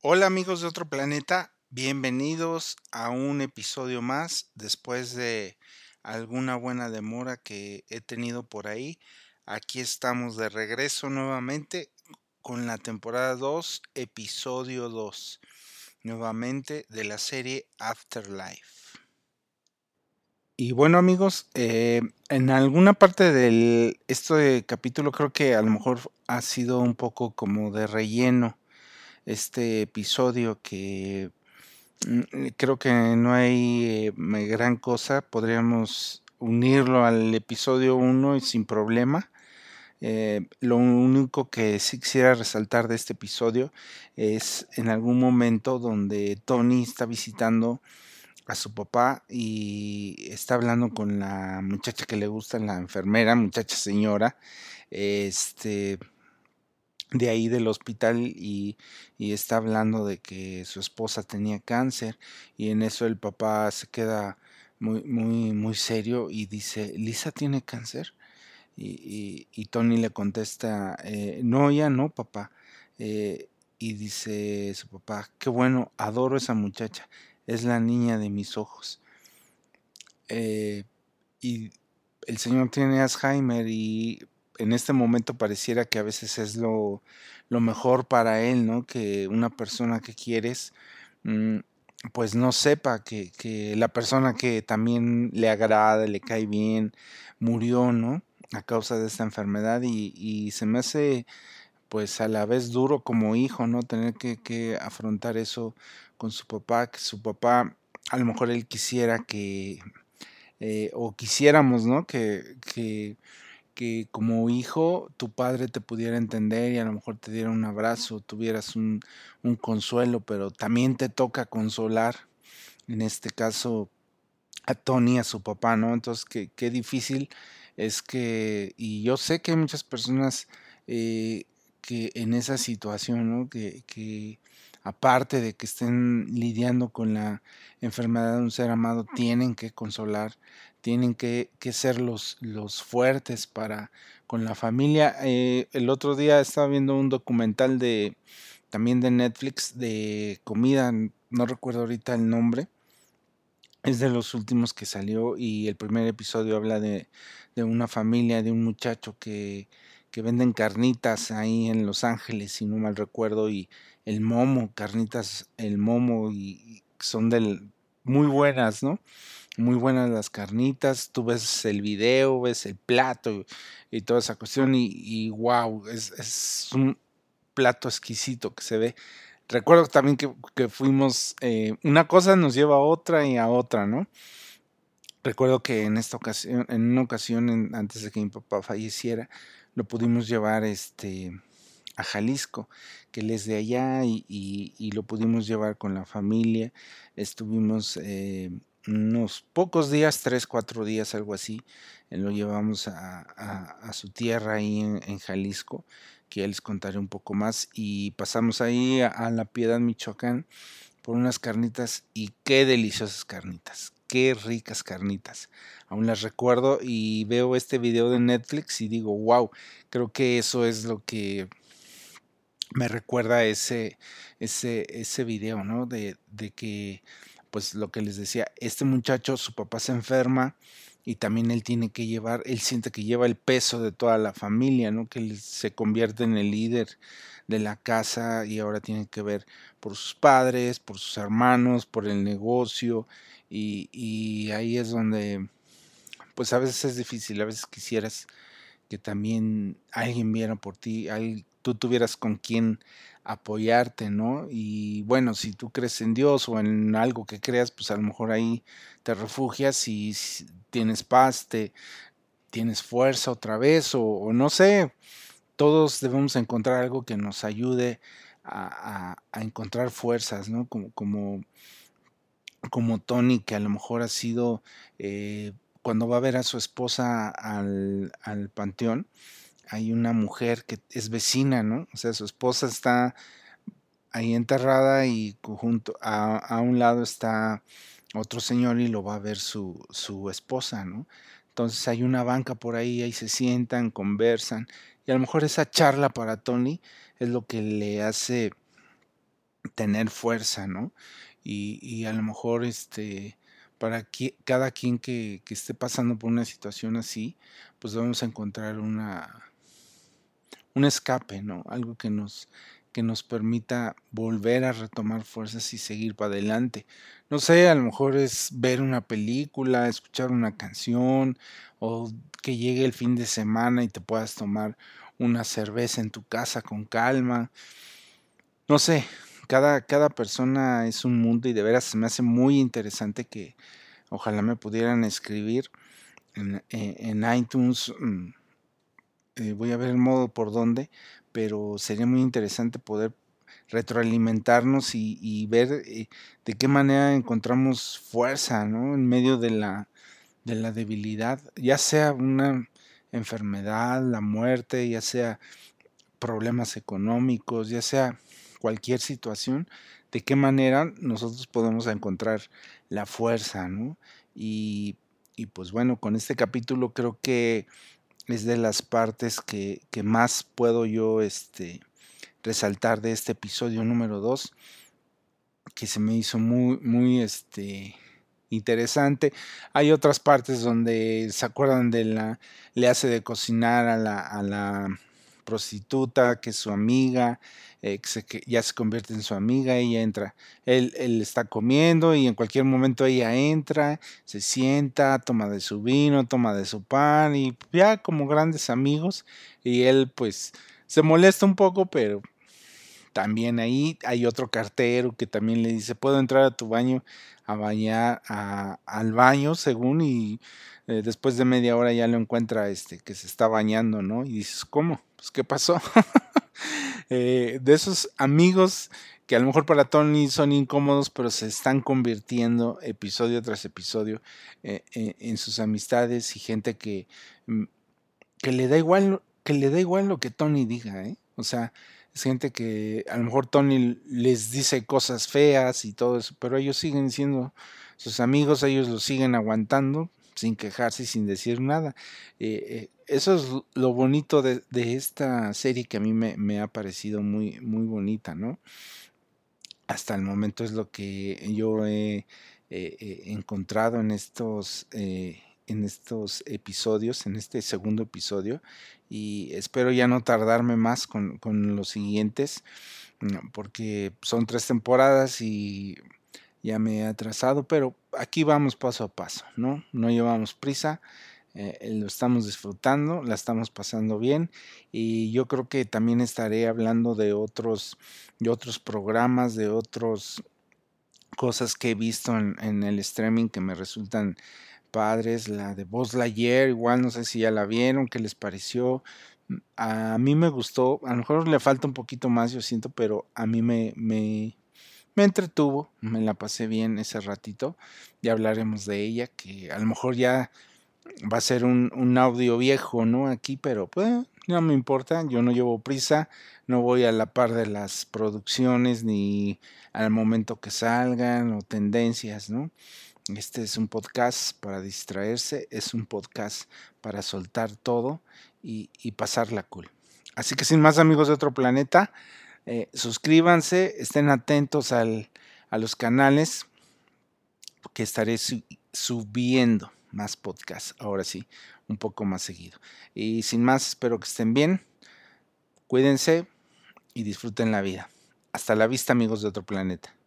Hola amigos de otro planeta, bienvenidos a un episodio más después de alguna buena demora que he tenido por ahí. Aquí estamos de regreso nuevamente con la temporada 2, episodio 2, nuevamente de la serie Afterlife. Y bueno amigos, eh, en alguna parte de este capítulo creo que a lo mejor ha sido un poco como de relleno este episodio que mm, creo que no hay eh, gran cosa, podríamos unirlo al episodio 1 y sin problema. Eh, lo único que sí quisiera resaltar de este episodio es en algún momento donde Tony está visitando a su papá y está hablando con la muchacha que le gusta, la enfermera, muchacha señora, este de ahí del hospital y, está hablando de que su esposa tenía cáncer y en eso el papá se queda muy, muy, muy serio y dice, ¿Lisa tiene cáncer? Y, y, Tony le contesta, eh, no, ya no, papá. Eh, y dice su papá, qué bueno, adoro esa muchacha, es la niña de mis ojos. Eh, y el señor tiene Alzheimer y en este momento pareciera que a veces es lo, mejor para él, ¿no? Que una persona que quieres, mm, pues no sepa que, la persona que también le agrada, le cae bien, murió, ¿no? A causa de esta enfermedad y, se me hace pues a la vez duro como hijo, ¿no? Tener que, afrontar eso con su papá, que su papá a lo mejor él quisiera que, eh, o quisiéramos, ¿no? Que, que que como hijo tu padre te pudiera entender y a lo mejor te diera un abrazo, tuvieras un, consuelo, pero también te toca consolar, en este caso a Tony, a su papá, ¿no? Entonces, qué, qué difícil es que, y yo sé que hay muchas personas eh, que en esa situación, ¿no? Que, que aparte de que estén lidiando con la enfermedad de un ser amado, tienen que consolar, tienen que, ser los, los, fuertes para con la familia. Eh, el otro día estaba viendo un documental de también de Netflix de comida, no recuerdo ahorita el nombre. Es de los últimos que salió y el primer episodio habla de, de una familia, de un muchacho que, que venden carnitas ahí en Los Ángeles, si no mal recuerdo, y el momo, carnitas, el momo, y son del, muy buenas, ¿no? Muy buenas las carnitas, tú ves el video, ves el plato y, toda esa cuestión y, wow, es, un plato exquisito que se ve. Recuerdo también que, fuimos, eh, una cosa nos lleva a otra y a otra, ¿no? Recuerdo que en esta ocasión, en una ocasión antes de que mi papá falleciera, lo pudimos llevar este a Jalisco, que él es de allá y, lo pudimos llevar con la familia. Estuvimos eh, unos pocos días, tres, cuatro días, algo así. Eh, lo llevamos a, su tierra ahí en, Jalisco, que ya les contaré un poco más. Y pasamos ahí a, La Piedad, Michoacán, por unas carnitas y qué deliciosas carnitas, qué ricas carnitas. Aún las recuerdo y veo este video de Netflix y digo, wow, creo que eso es lo que me recuerda ese, ese, ese video, ¿no? De, de, que, pues lo que les decía, este muchacho, su papá se enferma y también él tiene que llevar, él siente que lleva el peso de toda la familia, ¿no? Que él se convierte en el líder de la casa y ahora tiene que ver por sus padres, por sus hermanos, por el negocio y, y ahí es donde, pues a veces es difícil, a veces quisieras que también alguien viera por ti, tú tuvieras con quien apoyarte, ¿no? Y bueno, si tú crees en Dios o en algo que creas, pues a lo mejor ahí te refugias y tienes paz, te, tienes fuerza otra vez o, no sé, todos debemos encontrar algo que nos ayude a, encontrar fuerzas, ¿no? Como, como, como Tony, que a lo mejor ha sido, eh, cuando va a ver a su esposa al, al panteón, hay una mujer que es vecina, ¿no? O sea, su esposa está ahí enterrada y junto a, un lado está otro señor y lo va a ver su, su esposa, ¿no? Entonces hay una banca por ahí, ahí se sientan, conversan y a lo mejor esa charla para Tony es lo que le hace tener fuerza, ¿no? Y, a lo mejor este, para cada quien que, que, esté pasando por una situación así, pues vamos a encontrar una, un escape, ¿no? Algo que nos, que nos permita volver a retomar fuerzas y seguir para adelante. No sé, a lo mejor es ver una película, escuchar una canción o que llegue el fin de semana y te puedas tomar una cerveza en tu casa con calma. No sé, cada, cada persona es un mundo y de veras se me hace muy interesante que ojalá me pudieran escribir en, eh, iTunes. Mm, eh, voy a ver el modo por dónde, pero sería muy interesante poder retroalimentarnos y, ver eh, de qué manera encontramos fuerza ¿no? en medio de la, de la debilidad, ya sea una enfermedad, la muerte, ya sea problemas económicos, ya sea cualquier situación, de qué manera nosotros podemos encontrar la fuerza, ¿no? Y pues bueno, con este capítulo creo que es de las partes que, que más puedo yo este, resaltar de este episodio número 2, que se me hizo muy, muy este, interesante. Hay otras partes donde se acuerdan de la, le hace de cocinar a la, a la prostituta, que es su amiga, eh, que, ya se convierte en su amiga, ella entra, él, él, está comiendo y en cualquier momento ella entra, se sienta, toma de su vino, toma de su pan y ya como grandes amigos y él pues se molesta un poco, pero también ahí hay otro cartero que también le dice, puedo entrar a tu baño a bañar al baño según y eh, después de media hora ya lo encuentra este que se está bañando, ¿no? Y dices, ¿cómo? Pues ¿qué pasó? Eh, de esos amigos que a lo mejor para Tony son incómodos, pero se están convirtiendo episodio tras episodio eh, en sus amistades y gente que, mm, que le da igual que le da igual lo que Tony diga, ¿eh? O sea, gente que a lo mejor Tony les dice cosas feas y todo eso, pero ellos siguen siendo sus amigos, ellos lo siguen aguantando sin quejarse y sin decir nada. Eh, eh, eso es lo bonito de, esta serie que a mí me, ha parecido muy, muy bonita, ¿no? Hasta el momento es lo que yo he encontrado en estos en estos episodios, en este segundo episodio, y espero ya no tardarme más con, los siguientes, mm, porque son tres temporadas y ya me he atrasado, pero aquí vamos paso a paso, ¿no? No llevamos prisa, eh, lo estamos disfrutando, la estamos pasando bien y yo creo que también estaré hablando de otros, de otros programas, de otras cosas que he visto en, en el streaming que me resultan padres, la de Buzz Lightyear, igual no sé si ya la vieron, qué les pareció. Mm, a mí me gustó, a lo mejor le falta un poquito más, yo siento, pero a mí me, me, me entretuvo, me la pasé bien ese ratito. Ya hablaremos de ella, que a lo mejor ya va a ser un, un audio viejo, ¿no? Aquí, pero pues no me importa, yo no llevo prisa, no voy a la par de las producciones ni al momento que salgan o tendencias, ¿no? Este es un podcast para distraerse, es un podcast para soltar todo y, pasarla cool. Así que sin más amigos de otro planeta, eh, suscríbanse, estén atentos a los canales que estaré subiendo más podcasts, ahora sí, un poco más seguido. Y sin más, espero que estén bien, cuídense y disfruten la vida. Hasta la vista amigos de otro planeta.